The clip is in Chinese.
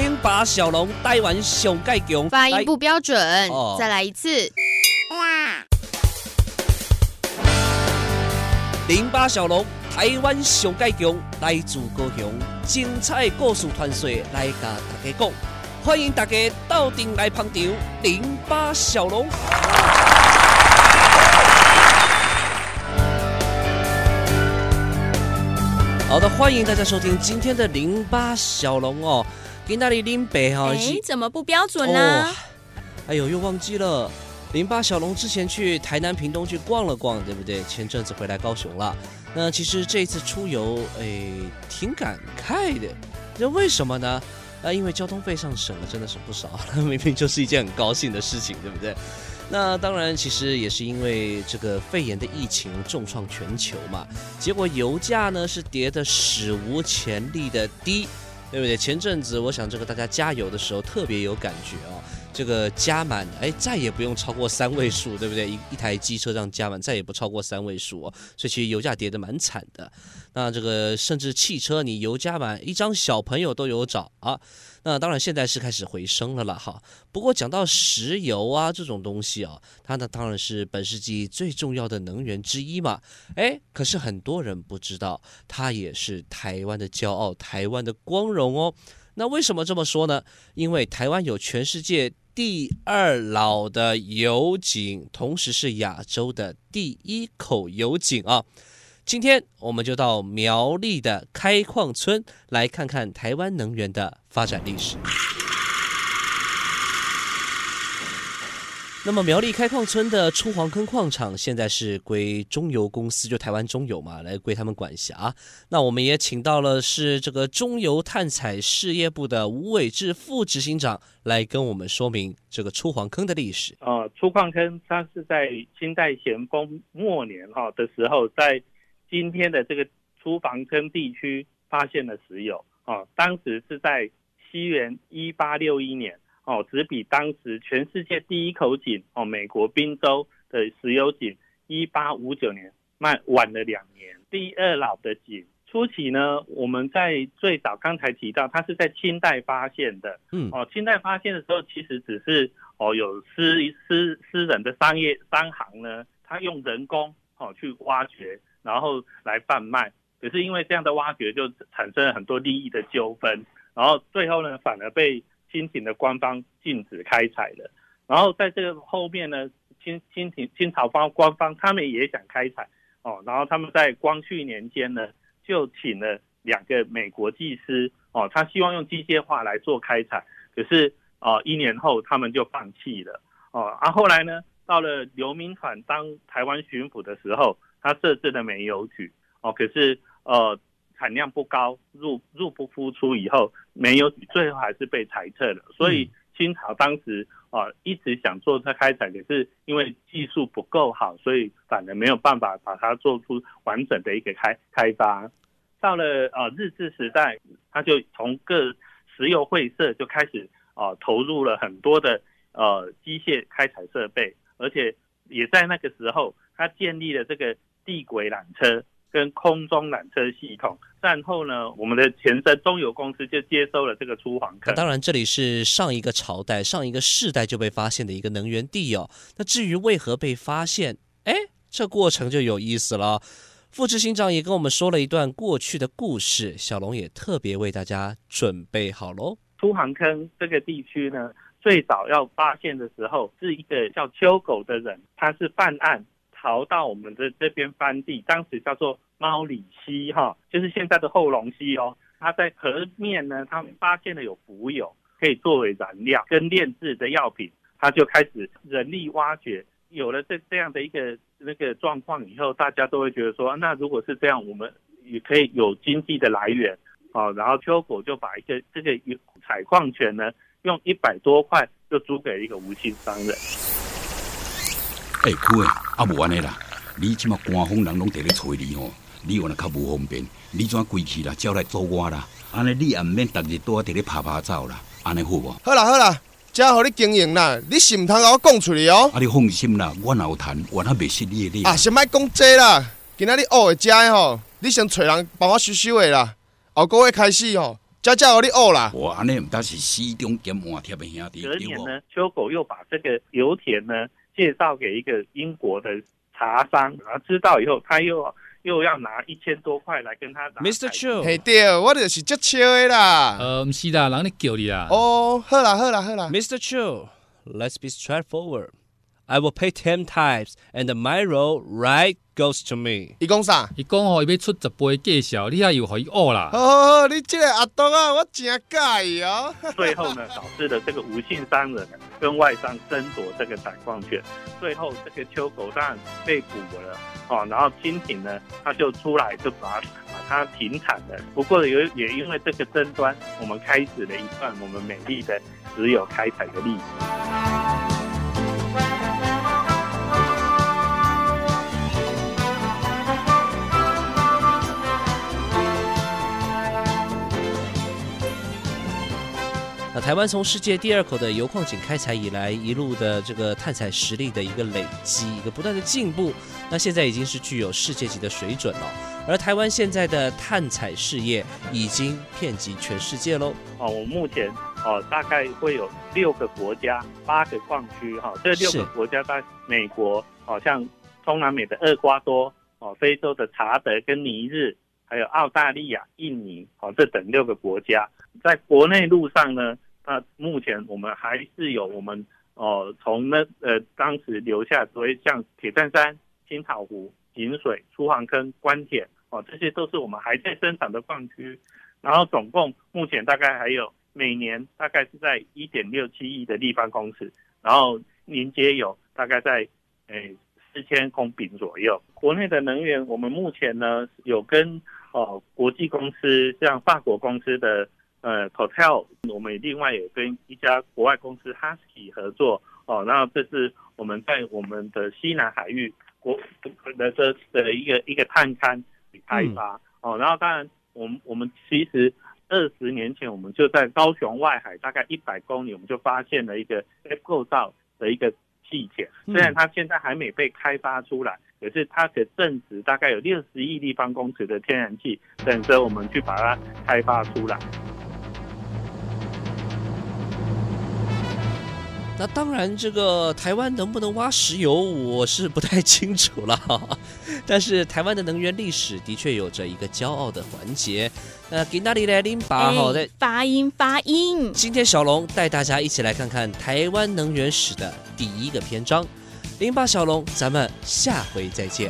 零八小龙台湾上盖强，发音不标准，哦、再来一次。哇零八小龙台湾上盖强，来自高雄，精彩故事传说来甲大家讲，欢迎大家到店来捧场。零八小龙。好的，欢迎大家收听今天的零八小龙哦，给那里林北哈，哎，怎么不标准呢？哦、哎呦，又忘记了，零八小龙之前去台南屏东去逛了逛，对不对？前阵子回来高雄了，那其实这一次出游，哎，挺感慨的，那为什么呢？啊，因为交通费上省了，真的是不少，明明就是一件很高兴的事情，对不对？那当然，其实也是因为这个肺炎的疫情重创全球嘛，结果油价呢是跌得史无前例的低，对不对？前阵子我想这个大家加油的时候特别有感觉啊。这个加满，哎，再也不用超过三位数，对不对？一一台机车这样加满，再也不超过三位数哦。所以其实油价跌得蛮惨的。那这个甚至汽车，你油加满，一张小朋友都有找啊。那当然现在是开始回升了了哈。不过讲到石油啊这种东西啊，它呢当然是本世纪最重要的能源之一嘛。哎，可是很多人不知道，它也是台湾的骄傲，台湾的光荣哦。那为什么这么说呢？因为台湾有全世界第二老的油井，同时是亚洲的第一口油井啊！今天我们就到苗栗的开矿村来看看台湾能源的发展历史。那么苗栗开矿村的出黄坑矿场现在是归中油公司，就台湾中油嘛，来归他们管辖。那我们也请到了是这个中油探采事业部的吴伟志副执行长来跟我们说明这个出黄坑的历史。呃，出矿坑它是在清代咸丰末年哈的时候，在今天的这个出黄坑地区发现了石油啊，当时是在西元一八六一年。哦，只比当时全世界第一口井哦，美国宾州的石油井一八五九年慢晚了两年。第二老的井初期呢，我们在最早刚才提到，它是在清代发现的。嗯，哦，清代发现的时候，其实只是哦有私私私人的商业商行呢，他用人工哦去挖掘，然后来贩卖。可是因为这样的挖掘，就产生了很多利益的纠纷，然后最后呢，反而被。清廷的官方禁止开采了，然后在这个后面呢，清清廷清朝方官方他们也想开采。哦，然后他们在光绪年间呢，就请了两个美国技师。哦，他希望用机械化来做开采，可是哦一年后他们就放弃了。哦，啊后来呢，到了刘铭传当台湾巡抚的时候，他设置了煤油局。哦，可是呃。产量不高，入入不敷出以后，没有最后还是被裁撤了。所以清朝当时啊、呃、一直想做它开采，可是因为技术不够好，所以反而没有办法把它做出完整的一个开开发。到了呃日治时代，他就从各石油会社就开始啊、呃、投入了很多的呃机械开采设备，而且也在那个时候，他建立了这个地轨缆车。跟空中缆车系统，战后呢，我们的前身中油公司就接收了这个出黄坑。当然，这里是上一个朝代、上一个世代就被发现的一个能源地哦。那至于为何被发现，哎，这过程就有意思了。副执行长也跟我们说了一段过去的故事，小龙也特别为大家准备好喽。出航坑这个地区呢，最早要发现的时候，是一个叫秋狗的人，他是犯案。逃到我们的这边翻地，当时叫做猫里溪哈，就是现在的后龙溪哦。他在河面呢，他们发现了有浮油，可以作为燃料跟炼制的药品，他就开始人力挖掘。有了这这样的一个那个状况以后，大家都会觉得说，那如果是这样，我们也可以有经济的来源啊。然后秋果就把一个这个采矿权呢，用一百多块就租给一个无姓商人。哎，哥，啊无安尼啦，你即马官方人拢伫咧找你吼，你原来较无方便，你怎归去啦？招来做我啦？安尼你也毋免逐日都伫咧拍拍走啦，安尼好无？好啦好啦，正互你经营啦，你是毋通甲我讲出来哦。啊，你放心啦，我若有趁，我若袂失你的。啊，先莫讲这啦，今仔日学的食的吼，你先找人帮我收收的啦。后个月开始吼，家家我你学啦。哇，安尼唔但是西中兼换贴的兄弟。隔年呢，秋狗又把这个油田呢介绍给一个英国的茶商，然后知道以后，他又又要拿一千多块来跟他打。Mr. Chu，嘿对，我就是接笑的啦。呃，不是啦，人咧叫你啦。哦，好啦好啦好啦。Mr. Chu，let's be straightforward。I will pay ten times, and my role right goes to me。伊讲啥？伊讲吼，伊要出十倍介绍，你还有互伊学啦。好好好，你这个阿东啊，我真介意哦。最后呢，导致了这个无姓商人跟外商争夺这个采矿权，最后这个秋狗当然被捕了哦。然后清廷呢，他就出来就把把它停产了。不过有也因为这个争端，我们开始了一段我们美丽的石油开采的历史。台湾从世界第二口的油矿井开采以来，一路的这个探采实力的一个累积，一个不断的进步，那现在已经是具有世界级的水准了。而台湾现在的探采事业已经遍及全世界喽。哦，我目前哦大概会有六个国家、八个矿区哈，这六个国家在美国，好像中南美的厄瓜多，哦，非洲的查德跟尼日，还有澳大利亚、印尼，哦，这等六个国家，在国内路上呢。那目前我们还是有我们哦，从那呃当时留下所谓像铁证山、青草湖、井水、出航坑、关铁哦，这些都是我们还在生产的矿区。然后总共目前大概还有每年大概是在一点六七亿的立方公尺，然后临接有大概在诶四千公顷左右。国内的能源，我们目前呢有跟哦国际公司像法国公司的。呃 Hotel，我们另外也跟一家国外公司 Husky 合作。哦，然后这是我们在我们的西南海域国的这的一个一个探勘与开发。哦，然后当然我们我们其实二十年前我们就在高雄外海大概一百公里，我们就发现了一个构造的一个气田，虽然它现在还没被开发出来，可是它的正值大概有六十亿立方公尺的天然气，等着我们去把它开发出来。那当然，这个台湾能不能挖石油，我是不太清楚了。但是台湾的能源历史的确有着一个骄傲的环节。那给哪里来拎把好的发音发音。今天小龙带大家一起来看看台湾能源史的第一个篇章。零八小龙，咱们下回再见。